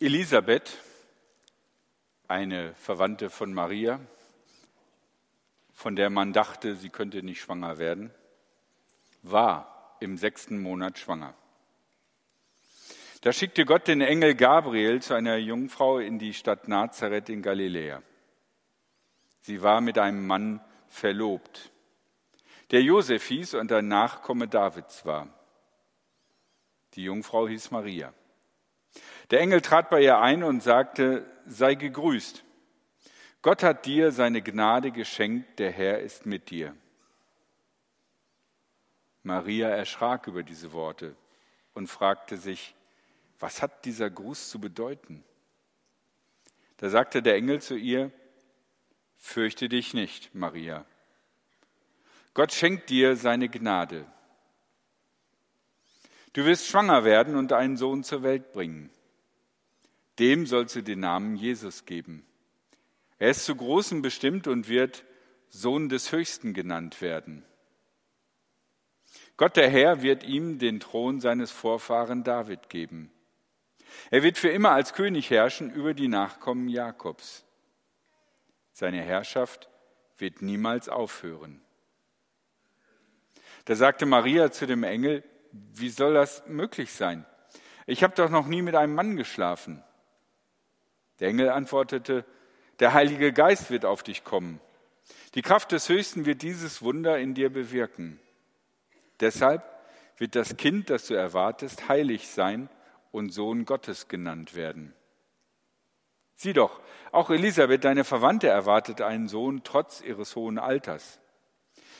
Elisabeth, eine Verwandte von Maria, von der man dachte, sie könnte nicht schwanger werden, war im sechsten Monat schwanger. Da schickte Gott den Engel Gabriel zu einer Jungfrau in die Stadt Nazareth in Galiläa. Sie war mit einem Mann verlobt, der Josef hieß und ein Nachkomme Davids war. Die Jungfrau hieß Maria. Der Engel trat bei ihr ein und sagte, sei gegrüßt. Gott hat dir seine Gnade geschenkt, der Herr ist mit dir. Maria erschrak über diese Worte und fragte sich, was hat dieser Gruß zu bedeuten? Da sagte der Engel zu ihr, Fürchte dich nicht, Maria. Gott schenkt dir seine Gnade. Du wirst schwanger werden und einen Sohn zur Welt bringen. Dem sollst du den Namen Jesus geben. Er ist zu Großem bestimmt und wird Sohn des Höchsten genannt werden. Gott der Herr wird ihm den Thron seines Vorfahren David geben. Er wird für immer als König herrschen über die Nachkommen Jakobs. Seine Herrschaft wird niemals aufhören. Da sagte Maria zu dem Engel, wie soll das möglich sein? Ich habe doch noch nie mit einem Mann geschlafen. Der Engel antwortete, der Heilige Geist wird auf dich kommen. Die Kraft des Höchsten wird dieses Wunder in dir bewirken. Deshalb wird das Kind, das du erwartest, heilig sein und Sohn Gottes genannt werden. Sieh doch, auch Elisabeth, deine Verwandte, erwartet einen Sohn trotz ihres hohen Alters.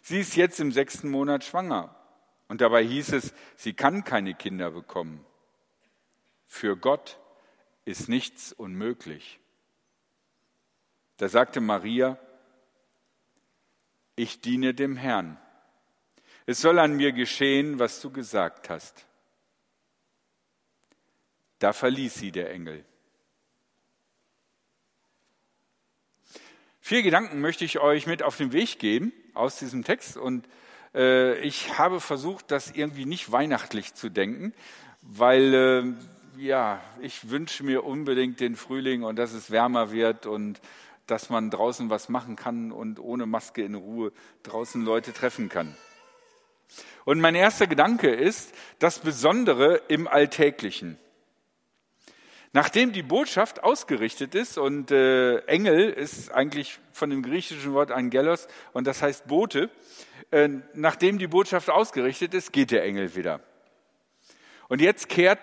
Sie ist jetzt im sechsten Monat schwanger und dabei hieß es, sie kann keine Kinder bekommen. Für Gott ist nichts unmöglich. Da sagte Maria, ich diene dem Herrn. Es soll an mir geschehen, was du gesagt hast. Da verließ sie der Engel. Vier Gedanken möchte ich euch mit auf den Weg geben aus diesem Text und äh, ich habe versucht, das irgendwie nicht weihnachtlich zu denken, weil äh, ja, ich wünsche mir unbedingt den Frühling und dass es wärmer wird und dass man draußen was machen kann und ohne Maske in Ruhe draußen Leute treffen kann. Und mein erster Gedanke ist das Besondere im Alltäglichen. Nachdem die Botschaft ausgerichtet ist und äh, Engel ist eigentlich von dem griechischen Wort Angelos und das heißt Bote, äh, nachdem die Botschaft ausgerichtet ist, geht der Engel wieder. Und jetzt kehrt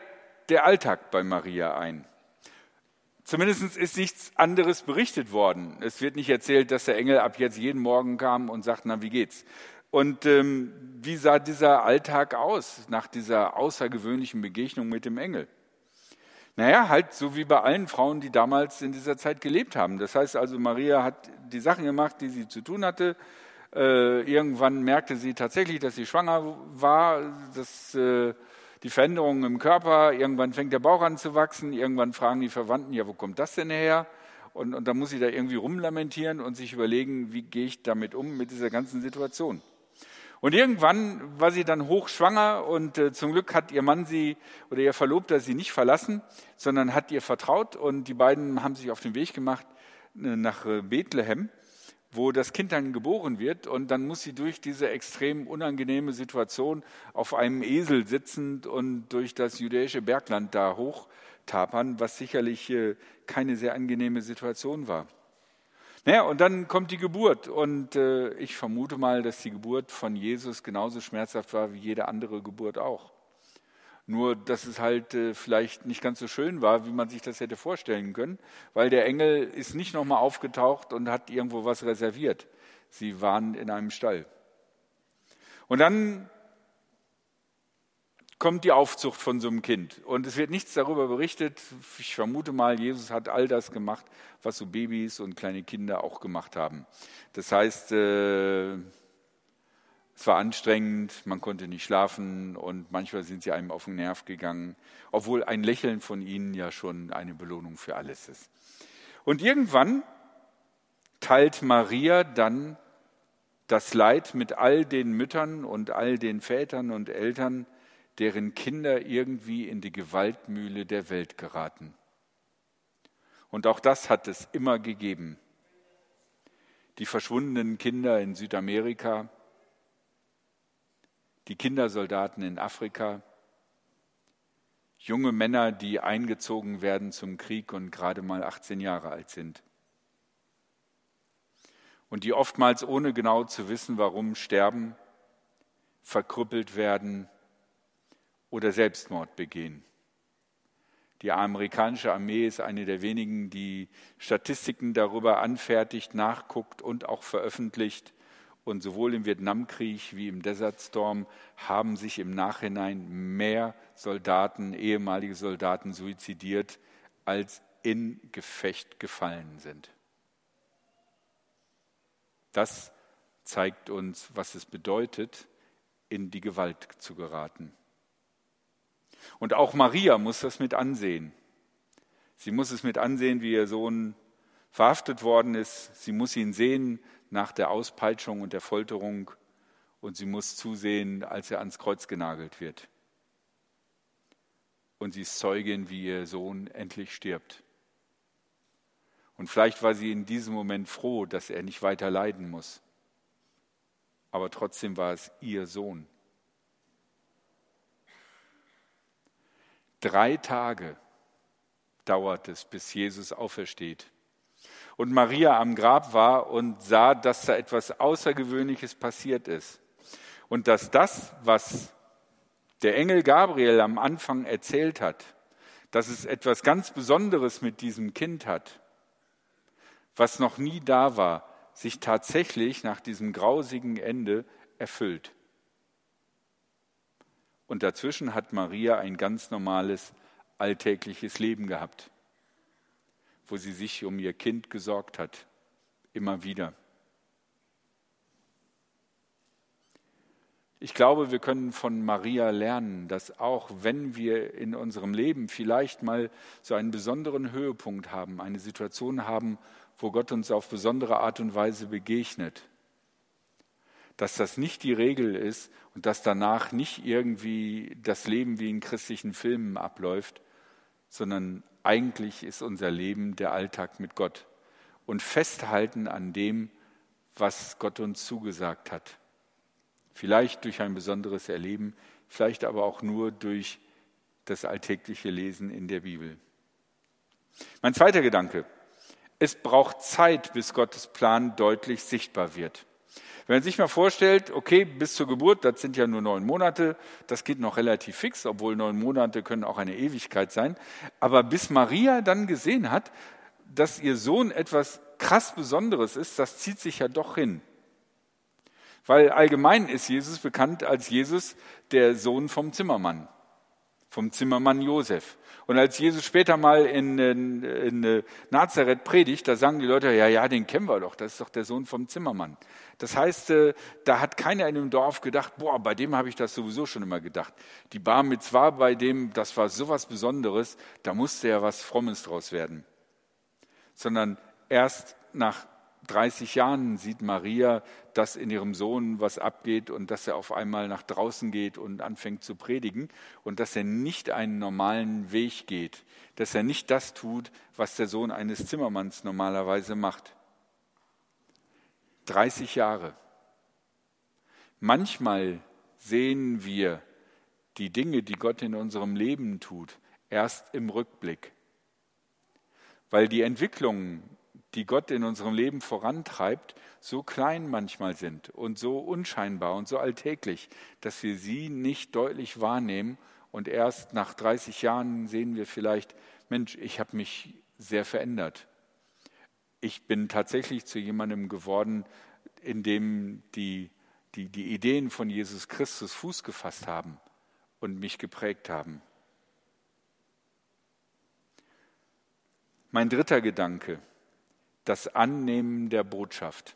der Alltag bei Maria ein. Zumindest ist nichts anderes berichtet worden. Es wird nicht erzählt, dass der Engel ab jetzt jeden Morgen kam und sagt, na, wie geht's? Und ähm, wie sah dieser Alltag aus nach dieser außergewöhnlichen Begegnung mit dem Engel? Naja, halt so wie bei allen Frauen, die damals in dieser Zeit gelebt haben. Das heißt also, Maria hat die Sachen gemacht, die sie zu tun hatte. Äh, irgendwann merkte sie tatsächlich, dass sie schwanger war, dass äh, die Veränderungen im Körper, irgendwann fängt der Bauch an zu wachsen, irgendwann fragen die Verwandten, ja, wo kommt das denn her? Und, und dann muss sie da irgendwie rumlamentieren und sich überlegen, wie gehe ich damit um, mit dieser ganzen Situation. Und irgendwann war sie dann hochschwanger und äh, zum Glück hat ihr Mann sie oder ihr Verlobter sie nicht verlassen, sondern hat ihr vertraut und die beiden haben sich auf den Weg gemacht äh, nach Bethlehem, wo das Kind dann geboren wird und dann muss sie durch diese extrem unangenehme Situation auf einem Esel sitzend und durch das jüdische Bergland da hochtapern, was sicherlich äh, keine sehr angenehme Situation war. Naja, und dann kommt die Geburt. Und äh, ich vermute mal, dass die Geburt von Jesus genauso schmerzhaft war wie jede andere Geburt auch. Nur, dass es halt äh, vielleicht nicht ganz so schön war, wie man sich das hätte vorstellen können, weil der Engel ist nicht nochmal aufgetaucht und hat irgendwo was reserviert. Sie waren in einem Stall. Und dann kommt die Aufzucht von so einem Kind. Und es wird nichts darüber berichtet. Ich vermute mal, Jesus hat all das gemacht, was so Babys und kleine Kinder auch gemacht haben. Das heißt, äh, es war anstrengend, man konnte nicht schlafen und manchmal sind sie einem auf den Nerv gegangen, obwohl ein Lächeln von ihnen ja schon eine Belohnung für alles ist. Und irgendwann teilt Maria dann das Leid mit all den Müttern und all den Vätern und Eltern, deren Kinder irgendwie in die Gewaltmühle der Welt geraten. Und auch das hat es immer gegeben. Die verschwundenen Kinder in Südamerika, die Kindersoldaten in Afrika, junge Männer, die eingezogen werden zum Krieg und gerade mal 18 Jahre alt sind. Und die oftmals ohne genau zu wissen, warum sterben, verkrüppelt werden oder Selbstmord begehen. Die amerikanische Armee ist eine der wenigen, die Statistiken darüber anfertigt, nachguckt und auch veröffentlicht. Und sowohl im Vietnamkrieg wie im Desert Storm haben sich im Nachhinein mehr Soldaten, ehemalige Soldaten suizidiert, als in Gefecht gefallen sind. Das zeigt uns, was es bedeutet, in die Gewalt zu geraten. Und auch Maria muss das mit ansehen. Sie muss es mit ansehen, wie ihr Sohn verhaftet worden ist. Sie muss ihn sehen nach der Auspeitschung und der Folterung. Und sie muss zusehen, als er ans Kreuz genagelt wird. Und sie ist Zeugin, wie ihr Sohn endlich stirbt. Und vielleicht war sie in diesem Moment froh, dass er nicht weiter leiden muss. Aber trotzdem war es ihr Sohn. Drei Tage dauert es, bis Jesus aufersteht. Und Maria am Grab war und sah, dass da etwas Außergewöhnliches passiert ist. Und dass das, was der Engel Gabriel am Anfang erzählt hat, dass es etwas ganz Besonderes mit diesem Kind hat, was noch nie da war, sich tatsächlich nach diesem grausigen Ende erfüllt. Und dazwischen hat Maria ein ganz normales, alltägliches Leben gehabt, wo sie sich um ihr Kind gesorgt hat, immer wieder. Ich glaube, wir können von Maria lernen, dass auch wenn wir in unserem Leben vielleicht mal so einen besonderen Höhepunkt haben, eine Situation haben, wo Gott uns auf besondere Art und Weise begegnet, dass das nicht die Regel ist und dass danach nicht irgendwie das Leben wie in christlichen Filmen abläuft, sondern eigentlich ist unser Leben der Alltag mit Gott und festhalten an dem, was Gott uns zugesagt hat. Vielleicht durch ein besonderes Erleben, vielleicht aber auch nur durch das alltägliche Lesen in der Bibel. Mein zweiter Gedanke. Es braucht Zeit, bis Gottes Plan deutlich sichtbar wird. Wenn man sich mal vorstellt, okay, bis zur Geburt, das sind ja nur neun Monate, das geht noch relativ fix, obwohl neun Monate können auch eine Ewigkeit sein. Aber bis Maria dann gesehen hat, dass ihr Sohn etwas krass Besonderes ist, das zieht sich ja doch hin. Weil allgemein ist Jesus bekannt als Jesus, der Sohn vom Zimmermann, vom Zimmermann Josef. Und als Jesus später mal in, in, in Nazareth predigt, da sagen die Leute, ja, ja, den kennen wir doch, das ist doch der Sohn vom Zimmermann. Das heißt, äh, da hat keiner in dem Dorf gedacht, boah, bei dem habe ich das sowieso schon immer gedacht. Die Bar Mitzvah bei dem, das war sowas Besonderes, da musste ja was Frommes draus werden. Sondern erst nach 30 Jahren sieht Maria, dass in ihrem Sohn was abgeht und dass er auf einmal nach draußen geht und anfängt zu predigen und dass er nicht einen normalen Weg geht, dass er nicht das tut, was der Sohn eines Zimmermanns normalerweise macht. 30 Jahre. Manchmal sehen wir die Dinge, die Gott in unserem Leben tut, erst im Rückblick, weil die Entwicklungen die Gott in unserem Leben vorantreibt, so klein manchmal sind und so unscheinbar und so alltäglich, dass wir sie nicht deutlich wahrnehmen und erst nach 30 Jahren sehen wir vielleicht, Mensch, ich habe mich sehr verändert. Ich bin tatsächlich zu jemandem geworden, in dem die, die, die Ideen von Jesus Christus Fuß gefasst haben und mich geprägt haben. Mein dritter Gedanke das Annehmen der Botschaft.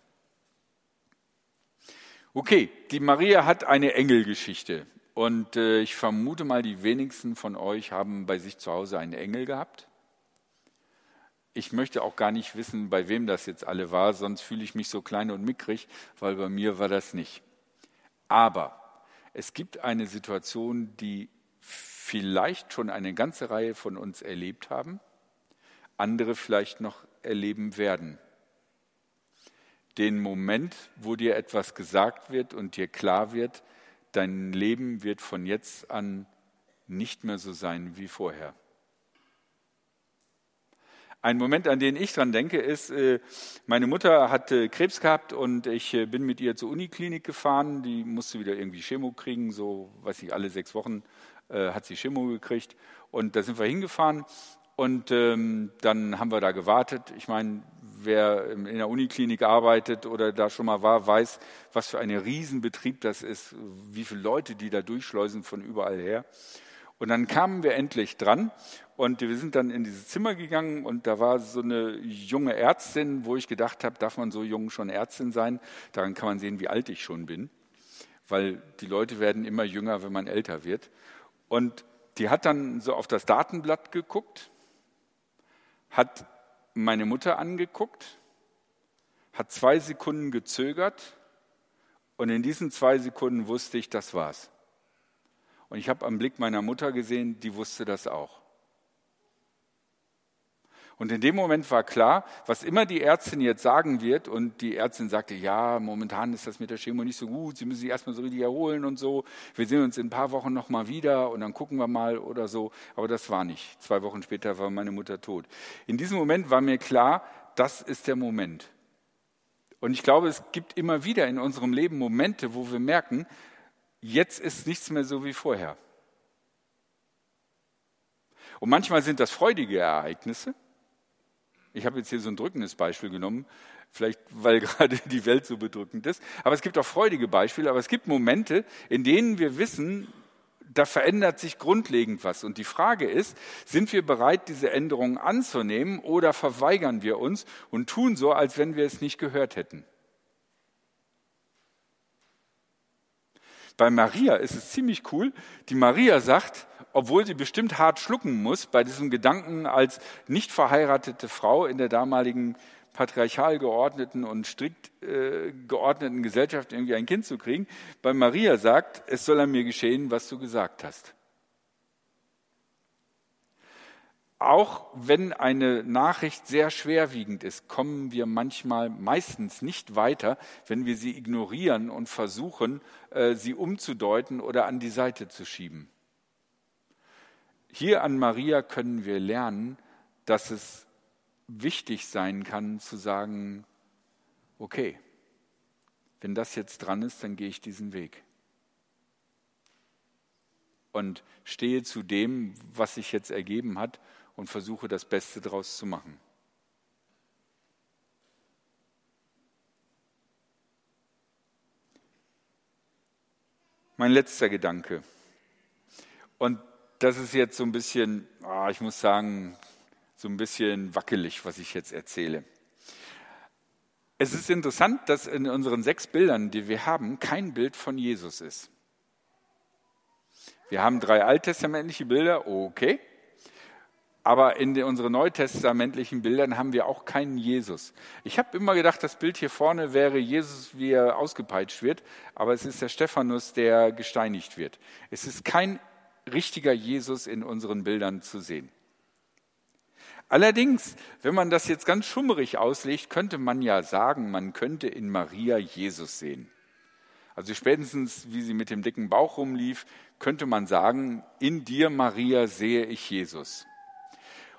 Okay, die Maria hat eine Engelgeschichte und äh, ich vermute mal, die wenigsten von euch haben bei sich zu Hause einen Engel gehabt. Ich möchte auch gar nicht wissen, bei wem das jetzt alle war, sonst fühle ich mich so klein und mickrig, weil bei mir war das nicht. Aber es gibt eine Situation, die vielleicht schon eine ganze Reihe von uns erlebt haben andere vielleicht noch erleben werden. Den Moment, wo dir etwas gesagt wird und dir klar wird, dein Leben wird von jetzt an nicht mehr so sein wie vorher. Ein Moment, an den ich dran denke, ist, äh, meine Mutter hatte Krebs gehabt und ich äh, bin mit ihr zur Uniklinik gefahren. Die musste wieder irgendwie Chemo kriegen, so, weiß ich, alle sechs Wochen äh, hat sie Chemo gekriegt. Und da sind wir hingefahren und ähm, dann haben wir da gewartet. Ich meine, wer in der Uniklinik arbeitet oder da schon mal war, weiß, was für ein Riesenbetrieb das ist, wie viele Leute die da durchschleusen von überall her. Und dann kamen wir endlich dran und wir sind dann in dieses Zimmer gegangen und da war so eine junge Ärztin, wo ich gedacht habe, darf man so jung schon Ärztin sein? Daran kann man sehen, wie alt ich schon bin, weil die Leute werden immer jünger, wenn man älter wird. Und die hat dann so auf das Datenblatt geguckt, hat meine Mutter angeguckt, hat zwei Sekunden gezögert und in diesen zwei Sekunden wusste ich, das war's. Und ich habe am Blick meiner Mutter gesehen, die wusste das auch. Und in dem Moment war klar, was immer die Ärztin jetzt sagen wird, und die Ärztin sagte, ja, momentan ist das mit der Chemo nicht so gut, Sie müssen sich erstmal so richtig erholen und so. Wir sehen uns in ein paar Wochen nochmal wieder und dann gucken wir mal oder so. Aber das war nicht. Zwei Wochen später war meine Mutter tot. In diesem Moment war mir klar, das ist der Moment. Und ich glaube, es gibt immer wieder in unserem Leben Momente, wo wir merken, jetzt ist nichts mehr so wie vorher. Und manchmal sind das freudige Ereignisse, ich habe jetzt hier so ein drückendes Beispiel genommen, vielleicht weil gerade die Welt so bedrückend ist. Aber es gibt auch freudige Beispiele, aber es gibt Momente, in denen wir wissen, da verändert sich grundlegend was. Und die Frage ist, sind wir bereit, diese Änderungen anzunehmen oder verweigern wir uns und tun so, als wenn wir es nicht gehört hätten? Bei Maria ist es ziemlich cool. Die Maria sagt, obwohl sie bestimmt hart schlucken muss bei diesem Gedanken als nicht verheiratete Frau in der damaligen patriarchal geordneten und strikt äh, geordneten Gesellschaft irgendwie ein Kind zu kriegen, bei Maria sagt, es soll an mir geschehen, was du gesagt hast. Auch wenn eine Nachricht sehr schwerwiegend ist, kommen wir manchmal meistens nicht weiter, wenn wir sie ignorieren und versuchen, äh, sie umzudeuten oder an die Seite zu schieben. Hier an Maria können wir lernen, dass es wichtig sein kann zu sagen, okay, wenn das jetzt dran ist, dann gehe ich diesen Weg. Und stehe zu dem, was sich jetzt ergeben hat und versuche das Beste daraus zu machen. Mein letzter Gedanke. Und das ist jetzt so ein bisschen, ah, ich muss sagen, so ein bisschen wackelig, was ich jetzt erzähle. Es ist interessant, dass in unseren sechs Bildern, die wir haben, kein Bild von Jesus ist. Wir haben drei alttestamentliche Bilder, okay. Aber in unseren neutestamentlichen Bildern haben wir auch keinen Jesus. Ich habe immer gedacht, das Bild hier vorne wäre Jesus, wie er ausgepeitscht wird, aber es ist der Stephanus, der gesteinigt wird. Es ist kein richtiger Jesus in unseren Bildern zu sehen. Allerdings, wenn man das jetzt ganz schummerig auslegt, könnte man ja sagen, man könnte in Maria Jesus sehen. Also spätestens, wie sie mit dem dicken Bauch rumlief, könnte man sagen, in dir, Maria, sehe ich Jesus.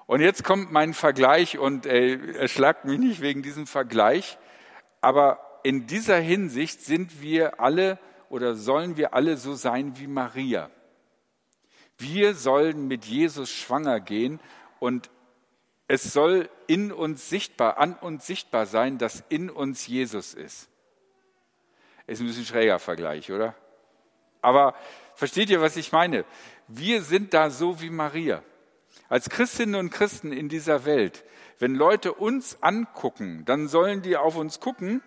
Und jetzt kommt mein Vergleich und äh, erschlagt mich nicht wegen diesem Vergleich, aber in dieser Hinsicht sind wir alle oder sollen wir alle so sein wie Maria. Wir sollen mit Jesus schwanger gehen und es soll in uns sichtbar, an uns sichtbar sein, dass in uns Jesus ist. Ist ein bisschen schräger Vergleich, oder? Aber versteht ihr, was ich meine? Wir sind da so wie Maria. Als Christinnen und Christen in dieser Welt, wenn Leute uns angucken, dann sollen die auf uns gucken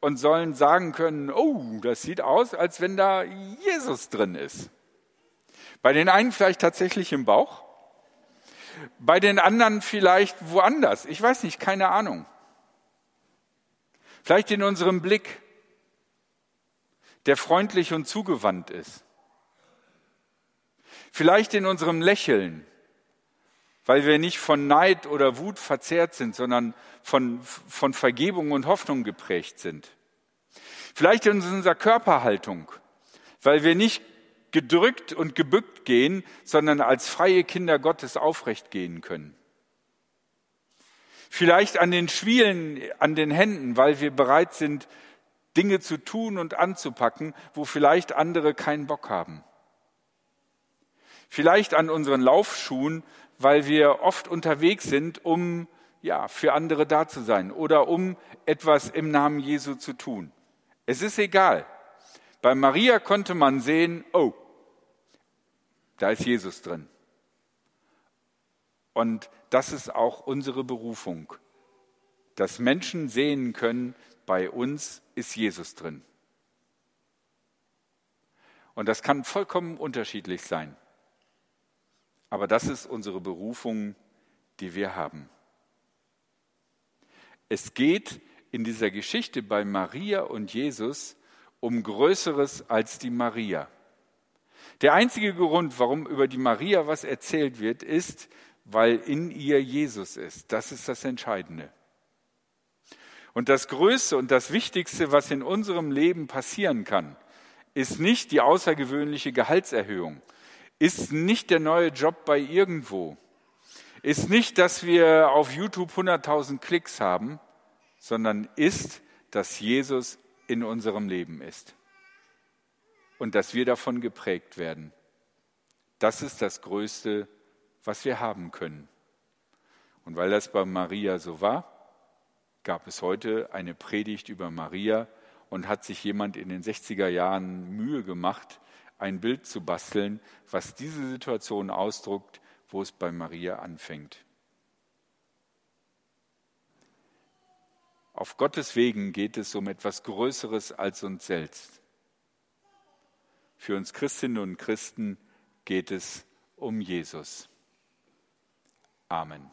und sollen sagen können, oh, das sieht aus, als wenn da Jesus drin ist. Bei den einen vielleicht tatsächlich im Bauch, bei den anderen vielleicht woanders. Ich weiß nicht, keine Ahnung. Vielleicht in unserem Blick, der freundlich und zugewandt ist. Vielleicht in unserem Lächeln weil wir nicht von Neid oder Wut verzehrt sind, sondern von, von Vergebung und Hoffnung geprägt sind. Vielleicht in unserer Körperhaltung, weil wir nicht gedrückt und gebückt gehen, sondern als freie Kinder Gottes aufrecht gehen können. Vielleicht an den Schwielen, an den Händen, weil wir bereit sind, Dinge zu tun und anzupacken, wo vielleicht andere keinen Bock haben. Vielleicht an unseren Laufschuhen, weil wir oft unterwegs sind, um ja, für andere da zu sein oder um etwas im Namen Jesu zu tun. Es ist egal. Bei Maria konnte man sehen, oh, da ist Jesus drin. Und das ist auch unsere Berufung, dass Menschen sehen können, bei uns ist Jesus drin. Und das kann vollkommen unterschiedlich sein. Aber das ist unsere Berufung, die wir haben. Es geht in dieser Geschichte bei Maria und Jesus um Größeres als die Maria. Der einzige Grund, warum über die Maria was erzählt wird, ist, weil in ihr Jesus ist. Das ist das Entscheidende. Und das Größte und das Wichtigste, was in unserem Leben passieren kann, ist nicht die außergewöhnliche Gehaltserhöhung, ist nicht der neue Job bei irgendwo, ist nicht, dass wir auf YouTube 100.000 Klicks haben, sondern ist, dass Jesus in unserem Leben ist und dass wir davon geprägt werden. Das ist das Größte, was wir haben können. Und weil das bei Maria so war, gab es heute eine Predigt über Maria und hat sich jemand in den 60er Jahren Mühe gemacht, ein Bild zu basteln, was diese Situation ausdruckt, wo es bei Maria anfängt. Auf Gottes Wegen geht es um etwas Größeres als uns selbst. Für uns Christinnen und Christen geht es um Jesus. Amen.